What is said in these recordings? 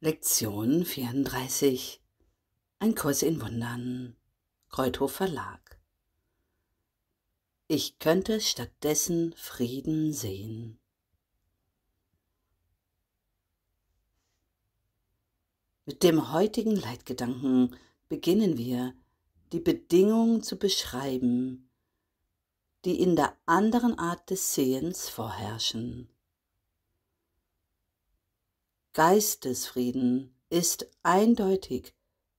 Lektion 34 Ein Kurs in Wundern Kreuthof Verlag Ich könnte stattdessen Frieden sehen. Mit dem heutigen Leitgedanken beginnen wir, die Bedingungen zu beschreiben, die in der anderen Art des Sehens vorherrschen. Geistesfrieden ist eindeutig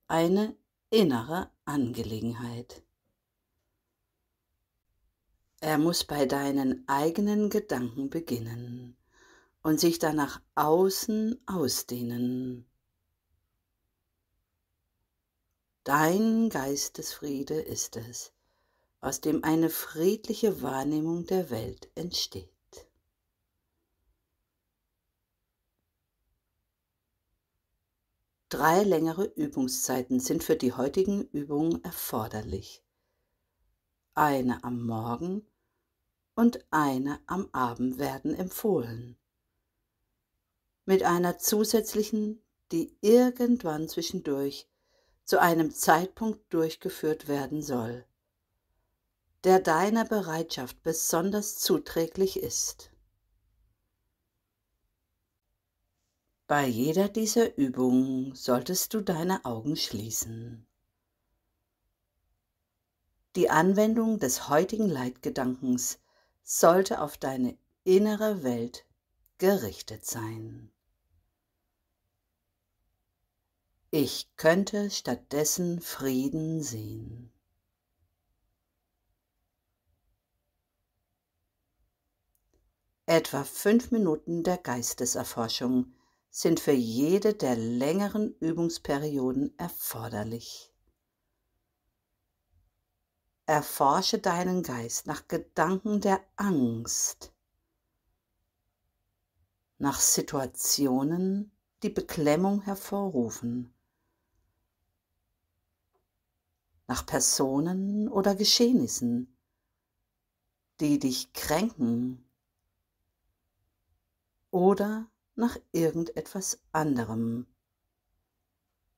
eine innere Angelegenheit. Er muss bei deinen eigenen Gedanken beginnen und sich danach außen ausdehnen. Dein Geistesfriede ist es, aus dem eine friedliche Wahrnehmung der Welt entsteht. Drei längere Übungszeiten sind für die heutigen Übungen erforderlich. Eine am Morgen und eine am Abend werden empfohlen. Mit einer zusätzlichen, die irgendwann zwischendurch zu einem Zeitpunkt durchgeführt werden soll, der deiner Bereitschaft besonders zuträglich ist. Bei jeder dieser Übungen solltest du deine Augen schließen. Die Anwendung des heutigen Leitgedankens sollte auf deine innere Welt gerichtet sein. Ich könnte stattdessen Frieden sehen. Etwa fünf Minuten der Geisteserforschung sind für jede der längeren Übungsperioden erforderlich. Erforsche deinen Geist nach Gedanken der Angst, nach Situationen, die Beklemmung hervorrufen, nach Personen oder Geschehnissen, die dich kränken oder nach irgendetwas anderem,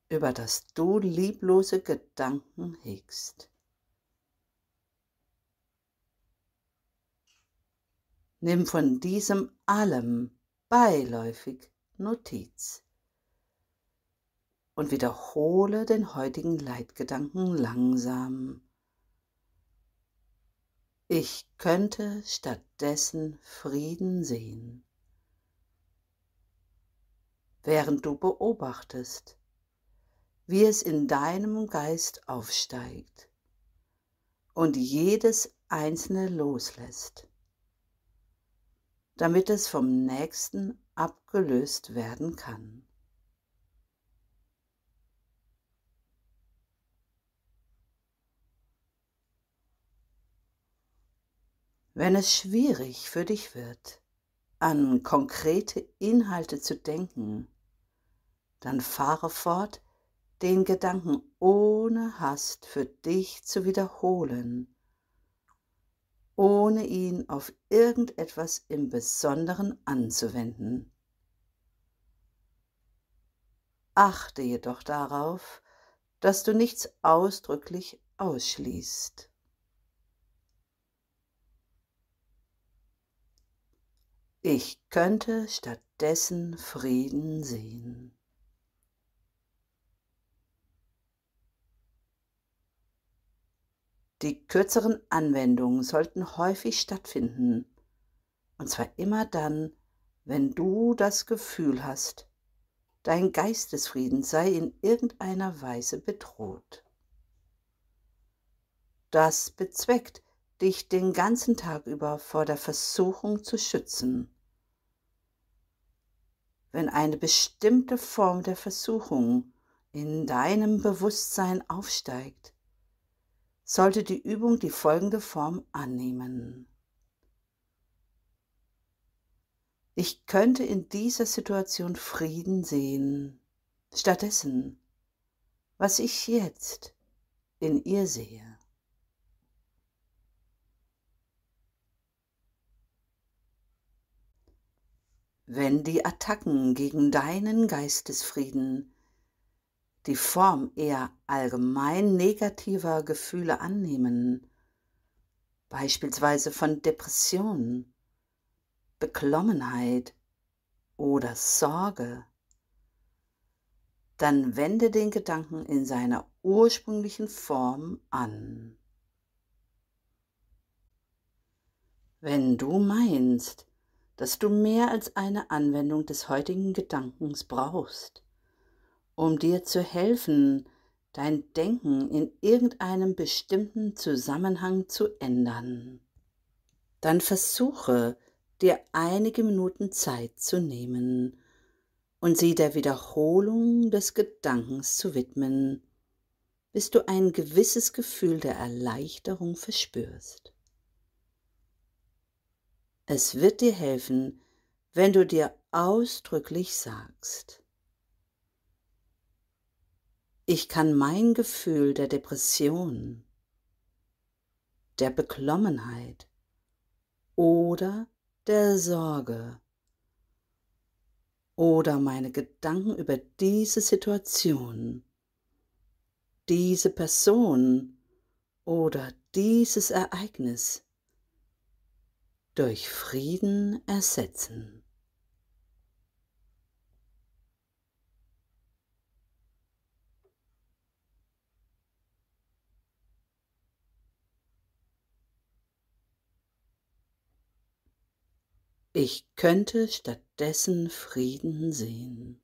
über das du lieblose Gedanken hegst. Nimm von diesem allem beiläufig Notiz und wiederhole den heutigen Leitgedanken langsam. Ich könnte stattdessen Frieden sehen während du beobachtest, wie es in deinem Geist aufsteigt und jedes einzelne loslässt, damit es vom nächsten abgelöst werden kann. Wenn es schwierig für dich wird, an konkrete Inhalte zu denken, dann fahre fort, den Gedanken ohne Hast für dich zu wiederholen, ohne ihn auf irgendetwas im Besonderen anzuwenden. Achte jedoch darauf, dass du nichts ausdrücklich ausschließt. Ich könnte stattdessen Frieden sehen. Die kürzeren Anwendungen sollten häufig stattfinden, und zwar immer dann, wenn du das Gefühl hast, dein Geistesfrieden sei in irgendeiner Weise bedroht. Das bezweckt, dich den ganzen Tag über vor der Versuchung zu schützen. Wenn eine bestimmte Form der Versuchung in deinem Bewusstsein aufsteigt, sollte die Übung die folgende Form annehmen. Ich könnte in dieser Situation Frieden sehen, stattdessen, was ich jetzt in ihr sehe. Wenn die Attacken gegen deinen Geistesfrieden die Form eher allgemein negativer Gefühle annehmen, beispielsweise von Depression, Beklommenheit oder Sorge, dann wende den Gedanken in seiner ursprünglichen Form an. Wenn du meinst, dass du mehr als eine Anwendung des heutigen Gedankens brauchst, um dir zu helfen, dein Denken in irgendeinem bestimmten Zusammenhang zu ändern, dann versuche dir einige Minuten Zeit zu nehmen und sie der Wiederholung des Gedankens zu widmen, bis du ein gewisses Gefühl der Erleichterung verspürst. Es wird dir helfen, wenn du dir ausdrücklich sagst, ich kann mein Gefühl der Depression, der Beklommenheit oder der Sorge oder meine Gedanken über diese Situation, diese Person oder dieses Ereignis durch Frieden ersetzen. Ich könnte stattdessen Frieden sehen.